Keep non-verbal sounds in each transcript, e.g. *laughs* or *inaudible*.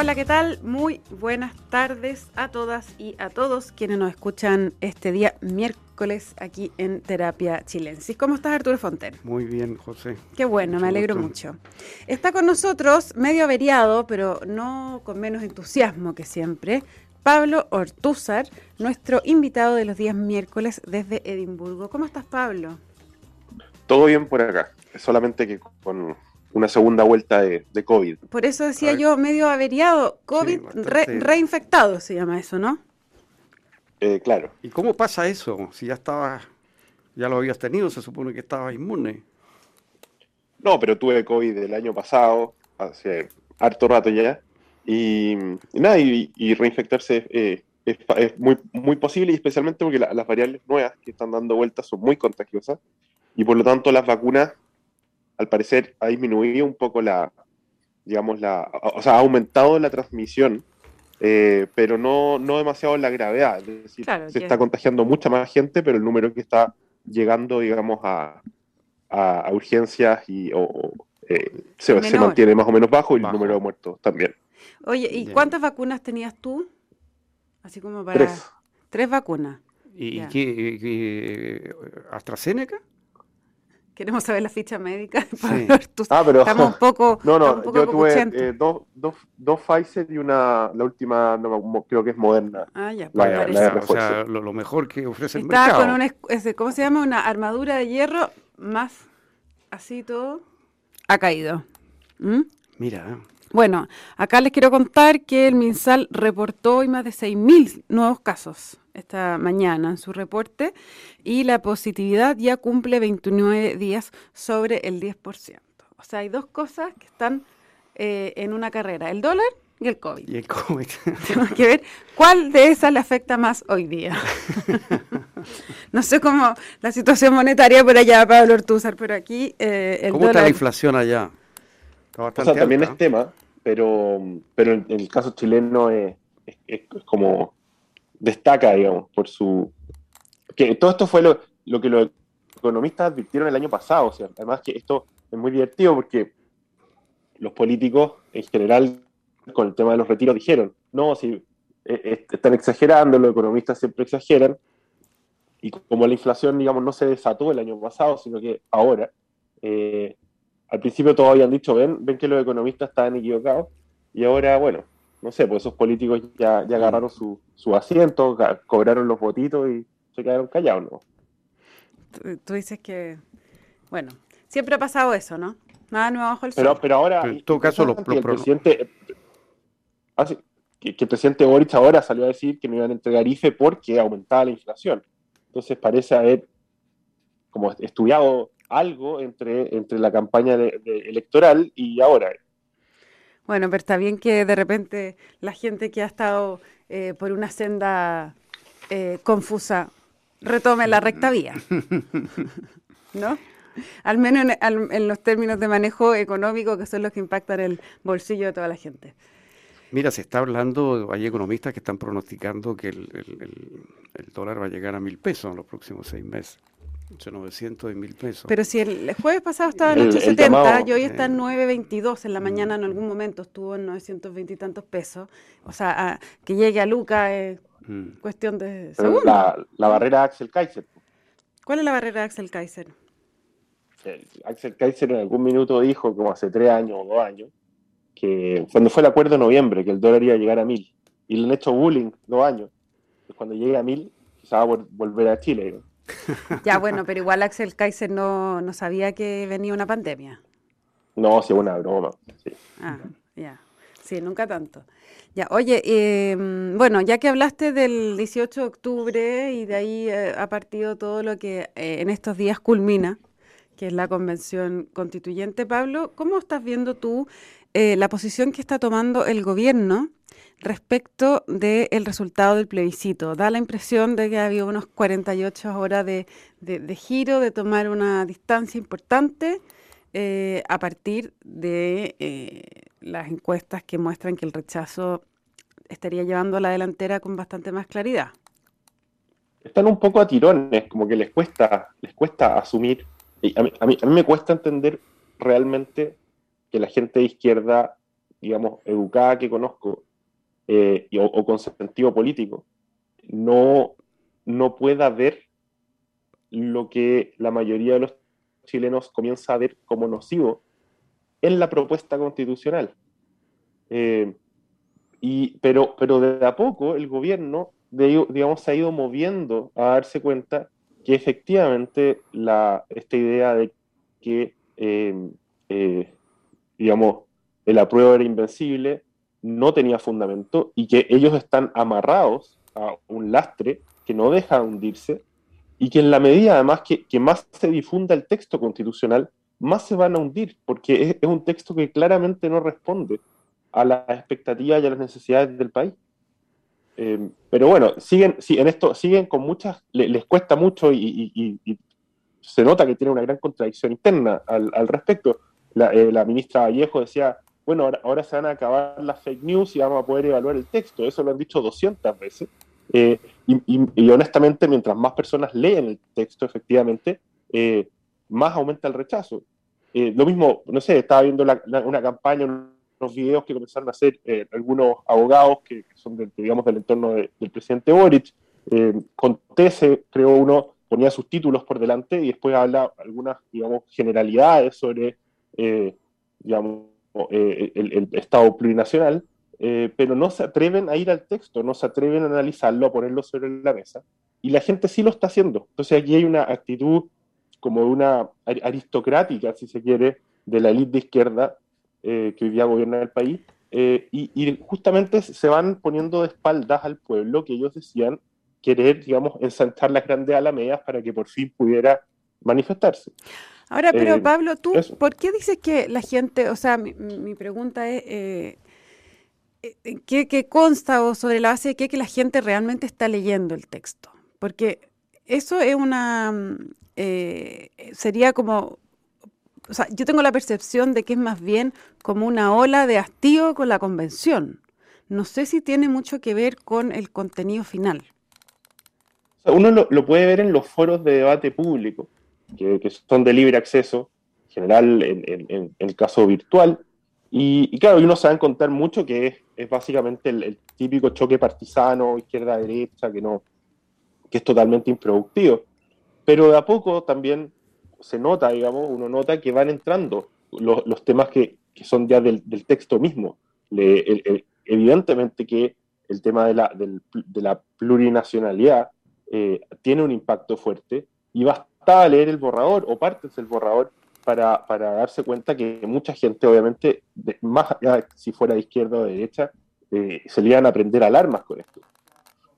Hola, ¿qué tal? Muy buenas tardes a todas y a todos quienes nos escuchan este día miércoles aquí en Terapia Chilensis. ¿Cómo estás, Arturo Fonten? Muy bien, José. Qué bueno, me alegro mucho. Está con nosotros, medio averiado, pero no con menos entusiasmo que siempre, Pablo Ortúzar, nuestro invitado de los días miércoles desde Edimburgo. ¿Cómo estás, Pablo? Todo bien por acá, solamente que con una segunda vuelta de, COVID. Por eso decía yo, medio averiado, COVID reinfectado se llama eso, ¿no? Eh, claro. ¿Y cómo pasa eso? Si ya estaba, ya lo habías tenido, se supone que estabas inmune. No, pero tuve COVID el año pasado, hace harto rato ya, y, nada, y, reinfectarse eh, es, muy, muy posible, y especialmente porque las variables nuevas que están dando vueltas son muy contagiosas, y por lo tanto las vacunas al parecer ha disminuido un poco la, digamos, la, o sea, ha aumentado la transmisión, eh, pero no, no demasiado la gravedad. Es decir, se está contagiando mucha más gente, pero el número que está llegando, digamos, a, a, urgencias y eh, se, se, mantiene más o menos bajo y el número de muertos también. Oye, ¿y cuántas vacunas tenías tú? Así como para... Tres. Tres vacunas. ¿Y, qué, AstraZeneca? Queremos saber la ficha médica. *laughs* ah, pero, estamos un *laughs* poco. No, no, yo tuve eh, dos, dos, dos Pfizer y una, la última, no, creo que es moderna. Ah, ya, pues, O sea, lo, mejor que ofrece el mercado. con una, ¿cómo se llama? Una armadura de hierro más así todo. Ha caído. ¿Mm? Mira. Bueno, acá les quiero contar que el MinSal reportó hoy más de 6.000 nuevos casos esta mañana en su reporte y la positividad ya cumple 29 días sobre el 10%. O sea, hay dos cosas que están eh, en una carrera, el dólar y el COVID. Y el COVID. *laughs* Tenemos que ver cuál de esas le afecta más hoy día. *laughs* no sé cómo la situación monetaria por allá, Pablo Ortúzar, pero aquí eh, el ¿Cómo está la inflación allá? o sea, también es tema, pero, pero en, el caso chileno es, como destaca, digamos, por su... que todo esto fue lo, que los economistas advirtieron el año pasado, o sea, además que esto es muy divertido porque los políticos en general con el tema de los retiros dijeron, no, si eh, están exagerando, los economistas siempre exageran, y como la inflación, digamos, no se desató el año pasado, sino que ahora, eh, al principio todos habían dicho, ven, ven que los economistas estaban equivocados, y ahora, bueno, no sé, pues esos políticos ya, ya agarraron su, su asiento, cobraron los votitos y se quedaron callados, ¿no? Tú, dices que, bueno, siempre ha pasado eso, ¿no? Nada nuevo bajo el pero, Pero ahora, en todo caso, los, el presidente, ah, que, que, el presidente Boric ahora salió a decir que no iban a entregar IFE porque aumentaba la inflación. Entonces parece haber como estudiado algo entre, entre la campaña electoral y ahora. Bueno, pero está bien que de repente la gente que ha estado eh, por una senda eh, confusa retome la recta vía, *laughs* ¿no? Al menos en, los términos de manejo económico que son los que impactan el bolsillo de toda la gente. Mira, se está hablando, hay economistas que están pronosticando que el, el dólar va a llegar a mil pesos en los próximos seis meses. 900 y mil pesos. Pero si el jueves pasado estaba en 870 y hoy está en 922, en la mañana en algún momento estuvo en 920 y tantos pesos. O sea, que llegue a Luca es mm. cuestión de segundos. La, la, barrera Axel Kaiser. ¿Cuál es la barrera Axel Kaiser? Axel Kaiser en algún minuto dijo, como hace tres años o dos años, que cuando fue el acuerdo de noviembre, que el dólar iba a llegar a mil. Y le han hecho bullying dos años. cuando llegue a mil, se va a volver a Chile. *laughs* Ya, bueno, pero igual Axel Kaiser no, no sabía que venía una pandemia. No, sí, una broma. Ah, ya. Sí, nunca tanto. Ya, oye, em, bueno, ya que hablaste del 18 de octubre y de ahí eh, ha partido todo lo que eh, en estos días culmina, que es la convención constituyente, Pablo, ¿cómo estás viendo tú eh, la posición que está tomando el gobierno respecto del resultado del plebiscito. Da la impresión de que ha habido unos 48 horas de, giro, de tomar una distancia importante eh, a partir de eh, las encuestas que muestran que el rechazo estaría llevando a la delantera con bastante más claridad. Están un poco a tirones, como que les cuesta, les cuesta asumir. a, mí, a mí me cuesta entender realmente que la gente de izquierda digamos, educada que conozco eh, o, con sentido político, no, no pueda ver lo que la mayoría de los chilenos comienza a ver como nocivo en la propuesta constitucional. Eh, y, pero, pero de a poco el gobierno, digamos, se ha ido moviendo a darse cuenta que efectivamente la, esta idea de que, eh, eh, digamos, el apruebo era invencible no tenía fundamento y que ellos están amarrados a un lastre que no deja hundirse y que en la medida además que, que más se difunda el texto constitucional, más se van a hundir, porque es, un texto que claramente no responde a las expectativas y a las necesidades del país. Eh, pero bueno, siguen, en esto siguen con muchas, les, cuesta mucho y, se nota que tiene una gran contradicción interna al, respecto. Eh, la, ministra Vallejo decía, bueno, ahora, se van a acabar las fake news y vamos a poder evaluar el texto. Eso lo han dicho 200 veces. Eh, y, honestamente, mientras más personas leen el texto, efectivamente, más aumenta el rechazo. Eh, lo mismo, no sé, estaba viendo una campaña, unos videos que comenzaron a hacer eh, algunos abogados que, son, digamos, del entorno del presidente Boric. Eh, con TC, creo uno, ponía sus títulos por delante y después habla algunas, digamos, generalidades sobre, digamos, el, Estado plurinacional, pero no se atreven a ir al texto, no se atreven a analizarlo, a ponerlo sobre la mesa. Y la gente sí lo está haciendo. Entonces aquí hay una actitud como una aristocrática, si se quiere, de la élite de izquierda eh, que hoy día gobierna el país, eh, y, justamente se van poniendo de espaldas al pueblo que ellos decían querer, digamos, ensanchar las grandes alamedas para que por fin pudiera manifestarse. Ahora, pero eh, Pablo, tú, ¿por qué dices que la gente, o sea, mi, pregunta es, ¿qué, ¿qué, consta o sobre la base de qué que la gente realmente está leyendo el texto? Porque eso es una, eh, sería como, o sea, yo tengo la percepción de que es más bien como una ola de hastío con la convención. No sé si tiene mucho que ver con el contenido final. uno lo, puede ver en los foros de debate público, que, son de libre acceso, en general en, el caso virtual, y, claro, uno se va a encontrar mucho que es, básicamente el, típico choque partisano, izquierda-derecha, que, no, que es totalmente improductivo. Pero de a poco también se nota, digamos, uno nota que van entrando los, temas que, son ya del, texto mismo. evidentemente que el tema de la, de la plurinacionalidad eh, tiene un impacto fuerte y basta leer el borrador o partes del borrador para, darse cuenta que mucha gente, obviamente, más si fuera de izquierda o de derecha, eh, se le iban a prender alarmas con esto.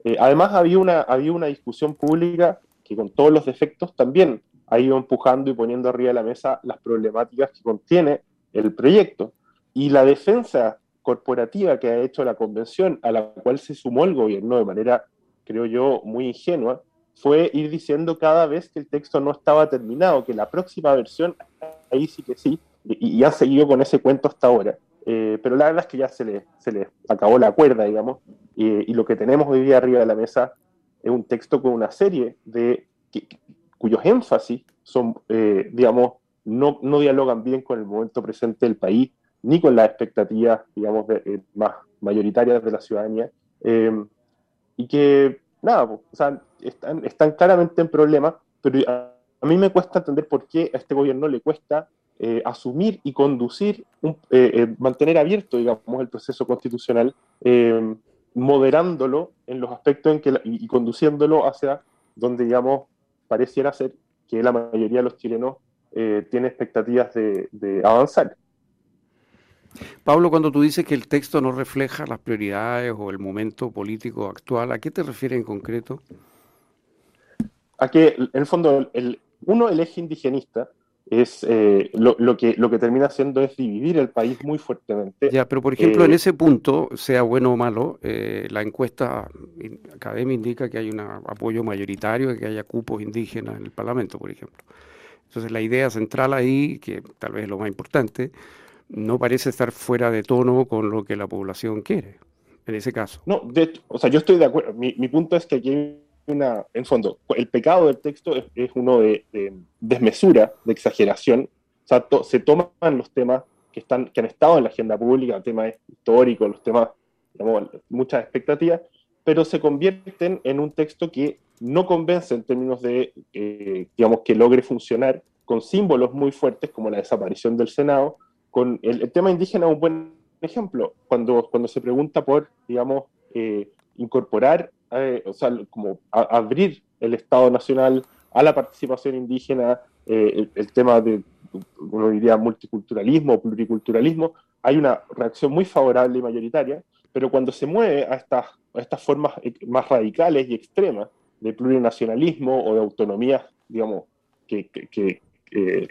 Eh, además, había una, había una discusión pública que con todos los defectos también ha ido empujando y poniendo arriba de la mesa las problemáticas que contiene el proyecto. Y la defensa corporativa que ha hecho la convención, a la cual se sumó el gobierno de manera, creo yo, muy ingenua, fue ir diciendo cada vez que el texto no estaba terminado, que la próxima versión, ahí sí que sí, y, han seguido con ese cuento hasta ahora. Eh, pero la verdad es que ya se le, se le acabó la cuerda, digamos, y lo que tenemos hoy día arriba de la mesa es un texto con una serie de cuyos énfasis son, eh, digamos, no, no, dialogan bien con el momento presente del país, ni con las expectativas, digamos, eh, más mayoritarias de la ciudadanía, y que, nada, o sea, están, están, claramente en problemas, pero a, mí me cuesta entender por qué a este gobierno le cuesta eh, asumir y conducir, mantener abierto, digamos, el proceso constitucional moderándolo en los aspectos en que y, conduciéndolo hacia donde, digamos, pareciera ser que la mayoría de los chilenos eh, tiene expectativas de, avanzar. Pablo, cuando tú dices que el texto no refleja las prioridades o el momento político actual, ¿a qué te refieres en concreto? A que, en el fondo, el, uno, el eje indigenista, es eh, lo, que, lo que termina haciendo es dividir el país muy fuertemente. Ya, pero por ejemplo, en eh, ese punto, sea bueno o malo, eh, la encuesta académica indica que hay un apoyo mayoritario que haya cupos indígenas en el Parlamento, por ejemplo. Entonces, la idea central ahí, que tal vez es lo más importante, no parece estar fuera de tono con lo que la población quiere, en ese caso. No, de hecho, o sea, yo estoy de acuerdo. Mi, mi punto es que aquí una, en fondo, el pecado del texto es, uno de, desmesura, de exageración. O sea, se toman los temas que, están, que han estado en la agenda pública, temas históricos, los temas, digamos, muchas expectativas, pero se convierten en un texto que no convence en términos de, eh, digamos, que logre funcionar con símbolos muy fuertes como la desaparición del Senado, con el, tema indígena un buen ejemplo, cuando, cuando se pregunta por, digamos, eh, incorporar, eh, o sea, como abrir el Estado Nacional a la participación indígena, el, el, tema de, uno diría, multiculturalismo pluriculturalismo, hay una reacción muy favorable y mayoritaria, pero cuando se mueve a estas, a estas formas más radicales y extremas de plurinacionalismo o de autonomías, digamos, que, eh,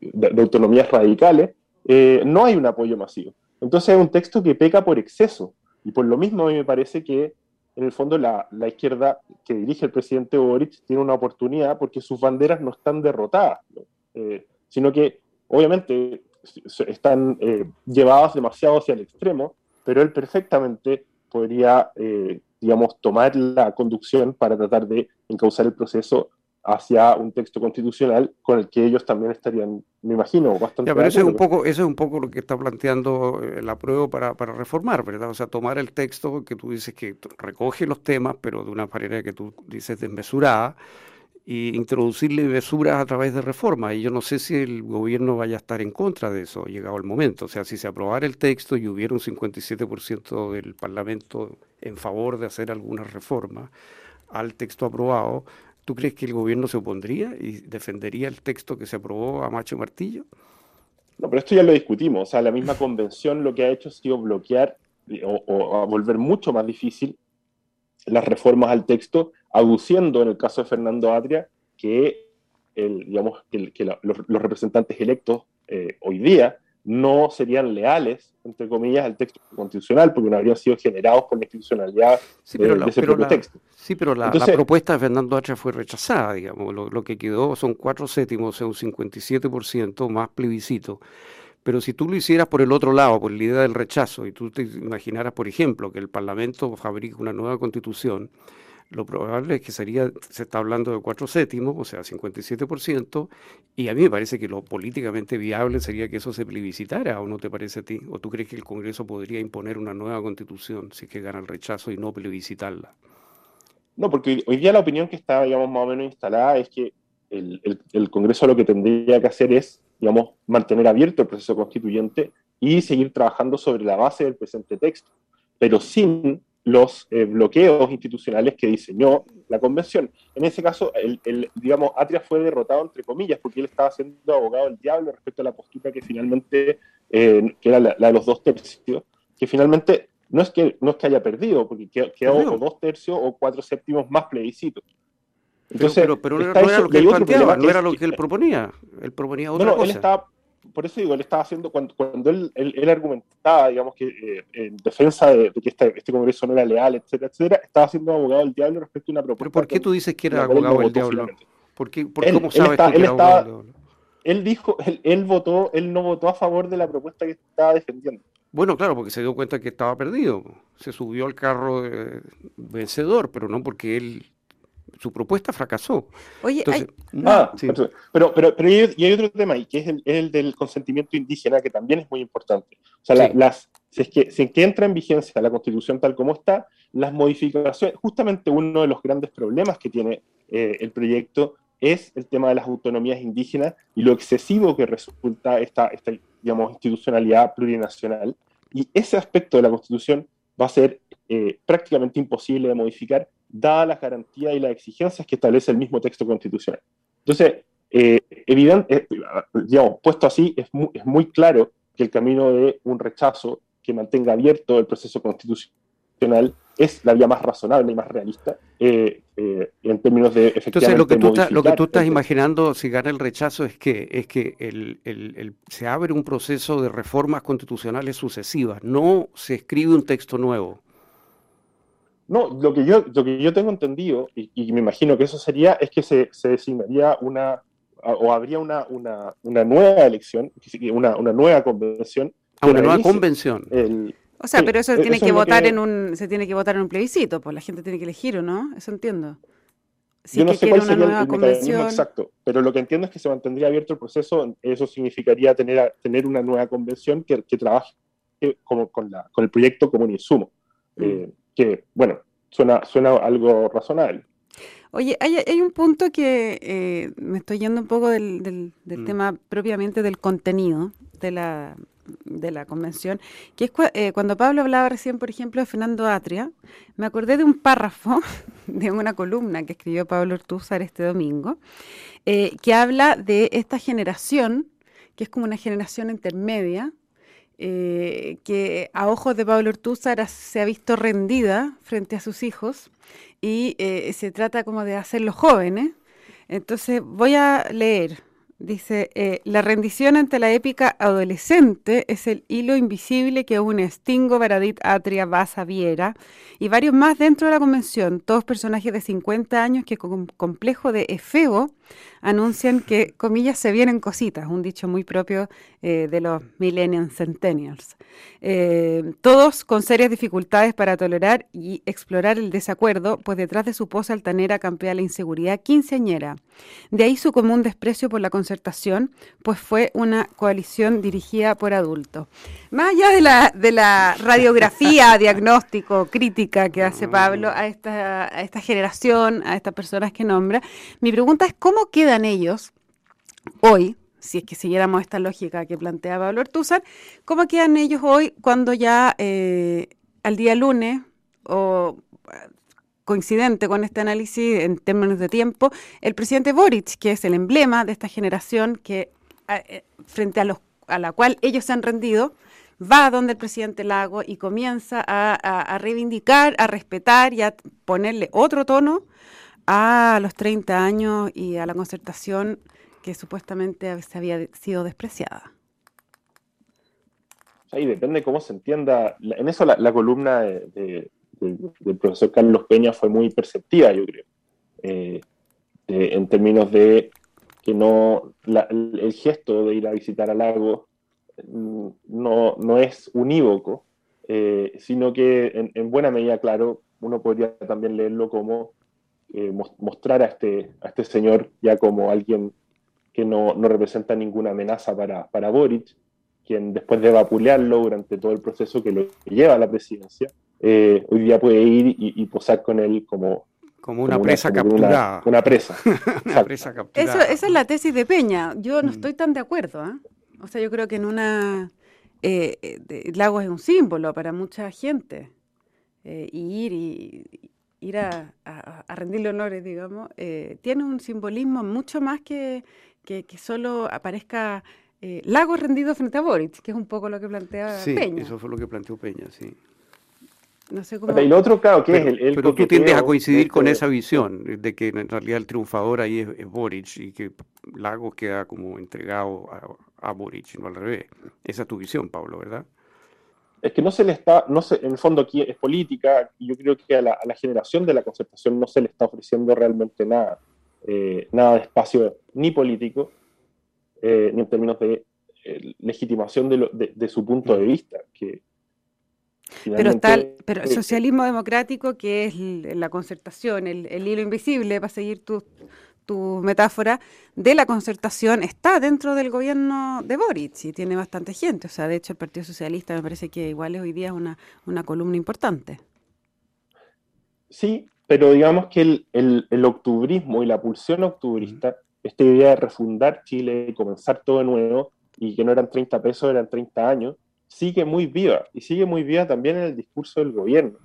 de, autonomías radicales, eh, no hay un apoyo masivo. Entonces es un texto que peca por exceso. Y por lo mismo a mí me parece que, en el fondo, la, izquierda que dirige el presidente Boric tiene una oportunidad porque sus banderas no están derrotadas, eh, sino que, obviamente, están llevadas demasiado hacia el extremo, pero él perfectamente podría, digamos, tomar la conducción para tratar de encauzar el proceso hacia un texto constitucional con el que ellos también estarían, me imagino, bastante. Ya, pero eso es un poco, eso es un poco lo que está planteando el eh, apruebo para, para reformar, ¿verdad? O sea, tomar el texto que tú dices que recoge los temas, pero de una manera que tú dices desmesurada, y introducirle mesuras a través de reformas. Y yo no sé si el gobierno vaya a estar en contra de eso, llegado el momento. O sea, si se aprobara el texto y hubiera un 57% del Parlamento en favor de hacer algunas reformas al texto aprobado, ¿Tú crees que el gobierno se opondría y defendería el texto que se aprobó a macho martillo? No, pero esto ya lo discutimos. O sea, la misma convención lo que ha hecho ha sido bloquear o, volver mucho más difícil las reformas al texto, aduciendo en el caso de Fernando Atria que, el, digamos, que, los, representantes electos eh, hoy día no serían leales, entre comillas, al texto constitucional, porque no habrían sido generados por la institucionalidad sí, pero de, ese propio texto. Sí, pero la, propuesta de Fernando Hacha fue rechazada, digamos. Lo, que quedó son cuatro séptimos, o sea, un 57% más plebiscito. Pero si tú lo hicieras por el otro lado, por la idea del rechazo, y tú te imaginaras, por ejemplo, que el Parlamento fabrique una nueva constitución, lo probable es que sería, se está hablando de cuatro séptimos, o sea, 57%, y a mí me parece que lo políticamente viable sería que eso se plebiscitara, ¿o no te parece a ti? ¿O tú crees que el Congreso podría imponer una nueva constitución si es que gana el rechazo y no plebiscitarla? No, porque hoy día la opinión que está, digamos, más o menos instalada es que el, el Congreso lo que tendría que hacer es, digamos, mantener abierto el proceso constituyente y seguir trabajando sobre la base del presente texto, pero sin los eh, bloqueos institucionales que diseñó la convención. En ese caso, el, digamos, Atria fue derrotado entre comillas porque él estaba siendo abogado del diablo respecto a la postura que finalmente, eh, que era la, de los dos tercios, que finalmente no es que, no es que haya perdido, porque quedó, o dos tercios o cuatro séptimos más plebiscito. Entonces, pero, no, era, lo que él planteaba, no era lo que él proponía. Él proponía otra cosa. Él estaba, por eso digo, él estaba haciendo, cuando, cuando él, él, argumentaba, digamos, que eh, en defensa de, que este, este, Congreso no era leal, etcétera, etcétera, estaba siendo abogado del diablo respecto a una propuesta. ¿Pero por qué tú dices que era abogado del diablo? ¿Por qué, por ¿Cómo sabes que era abogado del diablo? Él dijo, él, él, votó, él no votó a favor de la propuesta que estaba defendiendo. Bueno, claro, porque se dio cuenta que estaba perdido. Se subió al carro vencedor, pero no porque él su propuesta fracasó. Oye, ah, pero, pero, pero y hay otro tema ahí, que es el, del consentimiento indígena, que también es muy importante. O sea, las, si, es que, si que entra en vigencia la constitución tal como está, las modificaciones, justamente uno de los grandes problemas que tiene eh, el proyecto es el tema de las autonomías indígenas y lo excesivo que resulta esta, esta digamos, institucionalidad plurinacional. Y ese aspecto de la constitución va a ser eh, prácticamente imposible de modificar dadas las garantías y las exigencias que establece el mismo texto constitucional. Entonces, eh, evidente, eh, digamos, puesto así, es muy, es muy claro que el camino de un rechazo que mantenga abierto el proceso constitucional es la vía más razonable y más realista eh, en términos de efectivamente Entonces, lo que tú, lo que tú estás imaginando si gana el rechazo es que, es que el, el, el, se abre un proceso de reformas constitucionales sucesivas, no se escribe un texto nuevo. No, lo que yo, lo que yo tengo entendido, y, me imagino que eso sería, es que se, se designaría una, o habría una, una, una nueva elección, una, una nueva convención. Ah, una nueva convención. o sea, pero eso, tiene que votar en un, se tiene que votar en un plebiscito, pues la gente tiene que elegir, ¿o no? Eso entiendo. yo no sé cuál sería el, mecanismo exacto, pero lo que entiendo es que se mantendría abierto el proceso. Eso significaría tener, tener una nueva convención que, que trabaje como, con, la, con el proyecto como un insumo. Mm. Eh, que, bueno, suena, suena algo razonable. Oye, hay, hay un punto que eh, me estoy yendo un poco del, del, mm. tema propiamente del contenido de la, de la convención, que es eh, cuando Pablo hablaba recién, por ejemplo, de Fernando Atria, me acordé de un párrafo *laughs* de una columna que escribió Pablo Ortúzar este domingo, eh, que habla de esta generación, que es como una generación intermedia, eh, que a ojos de Pablo Ortúzar se ha visto rendida frente a sus hijos y se trata como de hacerlos jóvenes. Entonces voy a leer Dice, eh, la rendición ante la épica adolescente es el hilo invisible que une Stingo, Baradit, Atria, Baza, Viera y varios más dentro de la convención, todos personajes de 50 años que con complejo de efebo anuncian que, comillas, se vienen cositas, un dicho muy propio eh, de los millennials centennials. Eh, todos con serias dificultades para tolerar y explorar el desacuerdo, pues detrás de su posa altanera campea la inseguridad quinceañera. De ahí su común desprecio por la concertación, pues fue una coalición dirigida por adultos. Más allá de la, de la radiografía, *laughs* diagnóstico, crítica que hace Pablo a esta, a esta generación, a estas personas que nombra, mi pregunta es cómo queda ellos hoy, si es que siguiéramos esta lógica que planteaba Pablo Ortúzar, cómo quedan ellos hoy cuando ya eh, al día lunes o coincidente con este análisis en términos de tiempo, el presidente Boric, que es el emblema de esta generación que eh, frente a, los, a la cual ellos se han rendido, va donde el presidente Lago y comienza a reivindicar, a respetar y a ponerle otro tono a los 30 años y a la concertación que supuestamente se había sido despreciada. Ahí depende cómo se entienda. En eso la, columna del profesor Carlos Peña fue muy perceptiva, yo creo, eh, en términos de que no el gesto de ir a visitar al lago mm, no, no es unívoco, eh, sino que en, buena medida, claro, uno podría también leerlo como eh, mostrar a este, a este señor ya como alguien que no, no representa ninguna amenaza para, para, Boric, quien después de vapulearlo durante todo el proceso que lo lleva a la presidencia, eh, hoy día puede ir y, posar con él como, como una presa capturada. Una, presa. *laughs* Eso, esa es la tesis de Peña. Yo no mm. estoy tan de acuerdo. ¿ah? O sea, yo creo que en una... Eh, eh Lagos es un símbolo para mucha gente. y ir y, ir a, rendirle honores, digamos, eh, tiene un simbolismo mucho más que, que, solo aparezca eh, Lago rendido frente a Boric, que es un poco lo que plantea sí, Peña. eso fue lo que planteó Peña, sí. No sé cómo... Y otro, claro, que es el, Pero tú tiendes a coincidir con esa visión, de que en realidad el triunfador ahí es, Boric y que Lago queda como entregado a, a Boric, no al revés. Esa es tu visión, Pablo, ¿verdad? Es que no se le está, no se, en el fondo aquí es política, y yo creo que a la, generación de la concertación no se le está ofreciendo realmente nada, eh, nada de espacio ni político, eh, ni en términos de eh, legitimación de, su punto de vista. Que pero, tal, pero el socialismo democrático, que es la concertación, el, el hilo invisible, para seguir tus tu metáfora, de la concertación está dentro del gobierno de Boric y tiene bastante gente. O sea, de hecho, el Partido Socialista me parece que igual es hoy día una, una columna importante. Sí, pero digamos que el, el, octubrismo y la pulsión octubrista, esta idea de refundar Chile y comenzar todo de nuevo, y que no eran 30 pesos, eran 30 años, sigue muy viva, y sigue muy viva también en el discurso del gobierno.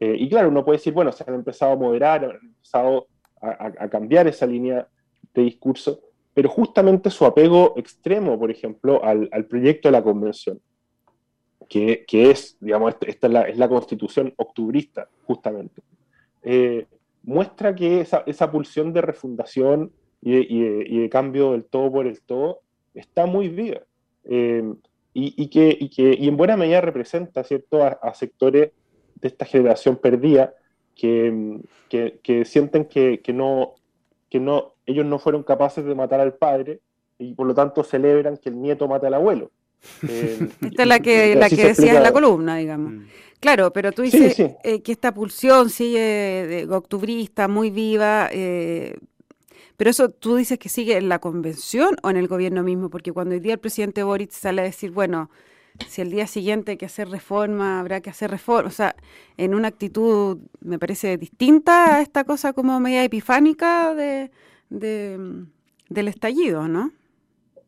Eh, y claro, uno puede decir, bueno, se han empezado a moderar, han empezado a, cambiar esa línea de discurso, pero justamente su apego extremo, por ejemplo, al, proyecto de la convención, que, es, digamos, esta es la, constitución octubrista, justamente, eh, muestra que esa, pulsión de refundación y de, cambio del todo por el todo está muy viva. Eh, y, que, que, en buena medida representa ¿cierto? a sectores de esta generación perdida que, que, sienten que, que, no, que no, ellos no fueron capaces de matar al padre y por lo tanto celebran que el nieto mate al abuelo. *laughs* Eh, Esta es la que, la que decía en la columna, digamos. Mm. Claro, pero tú dices eh, que esta pulsión sigue de, octubrista, muy viva, eh, pero eso tú dices que sigue en la convención o en el gobierno mismo, porque cuando hoy día el presidente Boric sale a decir, bueno, si el día siguiente hay que hacer reforma, habrá que hacer reforma, o sea, en una actitud, me parece, distinta a esta cosa como media epifánica de, del estallido, ¿no?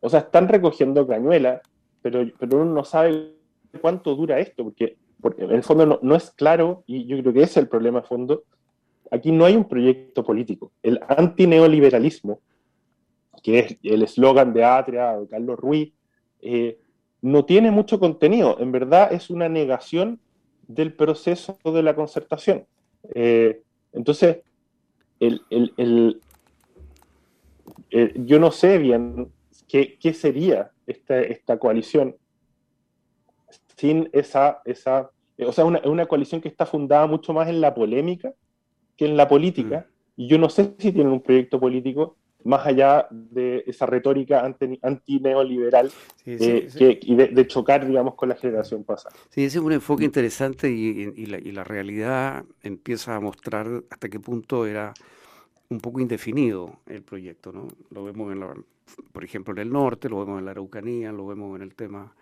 O sea, están recogiendo cañuelas, pero, pero uno no sabe cuánto dura esto, porque, en el fondo no, no, es claro, y yo creo que ese es el problema de fondo, aquí no hay un proyecto político. El antineoliberalismo, que es el eslogan de Atria o Carlos Ruiz, eh, no tiene mucho contenido. En verdad es una negación del proceso de la concertación. Eh, entonces, yo no sé bien qué, sería esta, esta, coalición sin esa, esa o sea, una, una coalición que está fundada mucho más en la polémica que en la política, mm. y yo no sé si tienen un proyecto político más allá de esa retórica anti-neoliberal eh, y de, chocar, digamos, con la generación pasada. Sí, ese es un enfoque interesante y, la, realidad empieza a mostrar hasta qué punto era un poco indefinido el proyecto, ¿no? Lo vemos, en la, por ejemplo, en el norte, lo vemos en la Araucanía, lo vemos en el tema...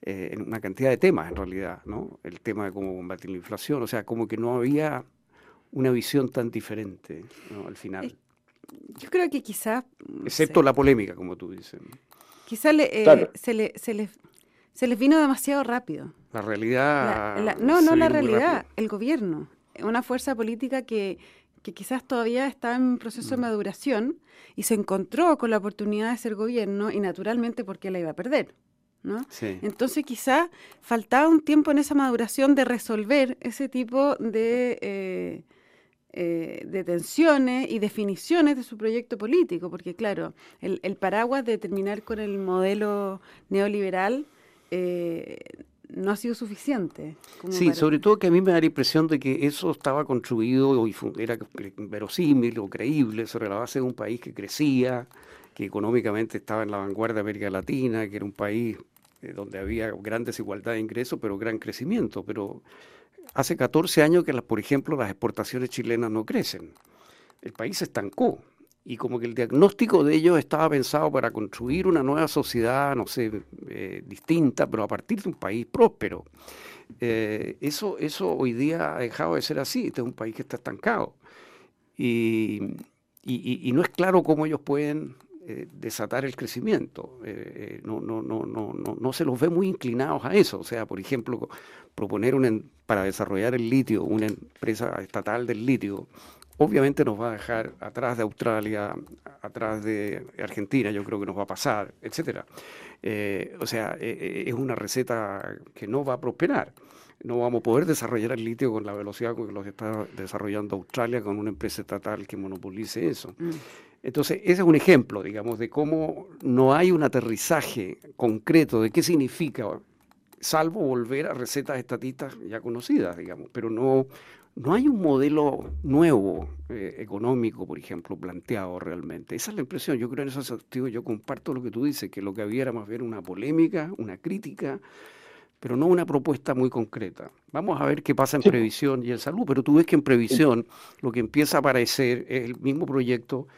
Eh, en una cantidad de temas en realidad, ¿no? El tema de cómo combatir la inflación, o sea, como que no había una visión tan diferente al final. Yo creo que quizás... Excepto la polémica, como tú dices. Quizás eh, se, le, se, les vino demasiado rápido. La realidad... no, no la realidad, el gobierno. Una fuerza política que, que quizás todavía está en proceso de mm. maduración y se encontró con la oportunidad de ser gobierno y naturalmente porque la iba a perder. ¿no? Entonces quizás faltaba un tiempo en esa maduración de resolver ese tipo de... Eh, eh, de tensiones y definiciones de su proyecto político, porque claro, el, paraguas de terminar con el modelo neoliberal eh, no ha sido suficiente. Sí, sobre todo que a mí me da la impresión de que eso estaba construido y era verosímil o creíble sobre la base de un país que crecía, que económicamente estaba en la vanguardia de América Latina, que era un país eh, donde había gran desigualdad de ingresos, pero gran crecimiento. Pero Hace 14 años que, por ejemplo, las exportaciones chilenas no crecen. El país se estancó y como que el diagnóstico de ellos estaba pensado para construir una nueva sociedad, no sé, eh, distinta, pero a partir de un país próspero. Eh, eso, eso hoy día ha dejado de ser así, este es un país que está estancado. Y, no es claro cómo ellos pueden desatar el crecimiento. no, no, no, no, no, no se los ve muy inclinados a eso. O sea, por ejemplo, proponer para desarrollar el litio, una empresa estatal del litio, obviamente nos va a dejar atrás de Australia, atrás de Argentina, yo creo que nos va a pasar, etcétera. Eh, o sea, eh, eh, es una receta que no va a prosperar. No vamos a poder desarrollar el litio con la velocidad con que está desarrollando Australia con una empresa estatal que monopolice eso. Mm. Entonces, ese es un ejemplo, digamos, de cómo no hay un aterrizaje concreto de qué significa salvo volver a recetas estatistas ya conocidas, digamos, pero no, no hay un modelo nuevo eh, económico, por ejemplo, planteado realmente. Esa es la impresión. Yo creo en ese sentido, yo comparto lo que tú dices, que lo que había era más bien una polémica, una crítica, pero no una propuesta muy concreta. Vamos a ver qué pasa en previsión y en salud, pero tú ves que en previsión lo que empieza a aparecer es el mismo proyecto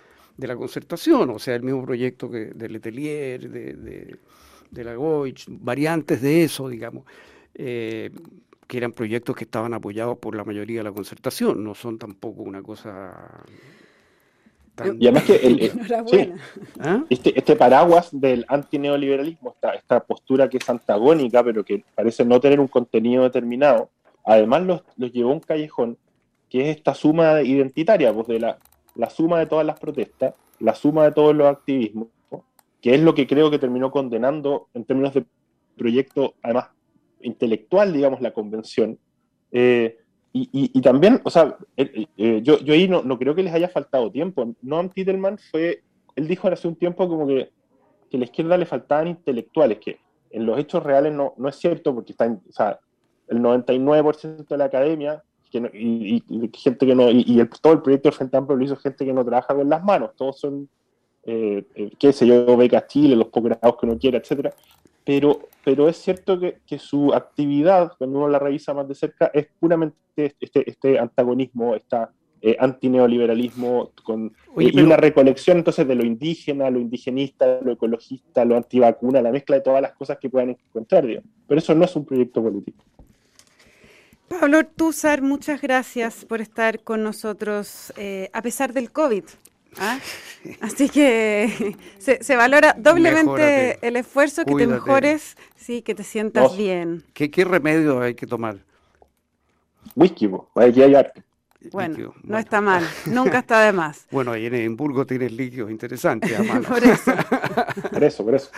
de la concertación, o sea, el mismo proyecto que de Letelier, de de la Goich, variantes de eso, digamos, eh, que eran proyectos que estaban apoyados por la mayoría de la concertación, no son tampoco una cosa... Tan... Y además que el, *laughs* ¿Ah? este, este, paraguas del antineoliberalismo, esta, esta postura que es antagónica, pero que parece no tener un contenido determinado, además los, los llevó a un callejón que es esta suma identitaria, pues de la, la suma de todas las protestas, la suma de todos los activismos, que es lo que creo que terminó condenando en términos de proyecto, además intelectual, digamos, la convención. Eh, y, también, o sea, eh, yo, yo ahí no, no, creo que les haya faltado tiempo. Noam Titelman fue, él dijo hace un tiempo como que, que a la izquierda le faltaban intelectuales, que en los hechos reales no, no es cierto, porque está, o el 99% de la academia, y, gente que no, y, el, todo el proyecto del Frente Amplio lo hizo gente que no trabaja con las manos, todos son eh, eh, qué sé yo, becas Chile, los posgrados que uno quiera, etcétera. pero, pero es cierto que, que, su actividad, cuando uno la revisa más de cerca, es puramente este, este antagonismo, esta eh, antineoliberalismo con, y una recolección entonces de lo indígena, lo indigenista, lo ecologista, lo antivacuna, la mezcla de todas las cosas que puedan encontrar, pero eso no es un proyecto político. Pablo Tuzar, muchas gracias por estar con nosotros eh, a pesar del COVID. ¿ah? *laughs* Así que se, valora doblemente el esfuerzo, que te mejores, sí, que te sientas bien. ¿Qué, ¿Qué remedio hay que tomar? Whisky, hay que arte. Bueno, no está mal, *laughs* nunca está de más. Bueno, ahí en Edimburgo tienes líquidos interesantes *laughs* por eso. por eso, por eso.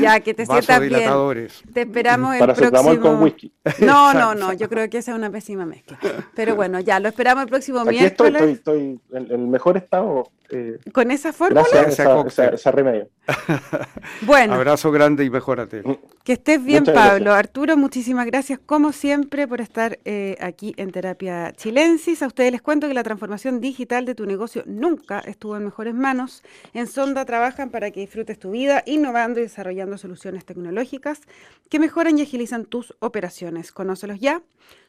Ya, que te sientas bien. Te esperamos el próximo... con whisky. No, no, no, yo creo que esa es una pésima mezcla. Pero bueno, ya, lo esperamos el próximo Aquí miércoles. Estoy, estoy, en el mejor estado. Eh, ¿Con esa fórmula? Gracias a esa, remedio. *laughs* bueno. Abrazo grande y mejórate. Que estés bien, Pablo. Arturo, muchísimas gracias, como siempre, por estar eh, aquí en Terapia Chilensis. A ustedes les cuento que la transformación digital de tu negocio nunca estuvo en mejores manos. En Sonda trabajan para que disfrutes tu vida, innovando y desarrollando soluciones tecnológicas que mejoran y agilizan tus operaciones. Conócelos ya.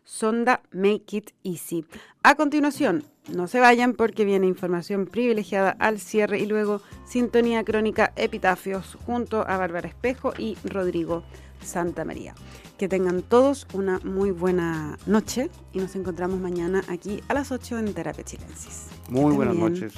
Sonda Make It Easy. A continuación, no se vayan porque viene información privilegiada al cierre y luego sintonía crónica Epitafios junto a Bárbara Espejo y Rodrigo Santa María. Que tengan todos una muy buena noche y nos encontramos mañana aquí a las 8 en Terapia Chilensis. Muy buenas noches.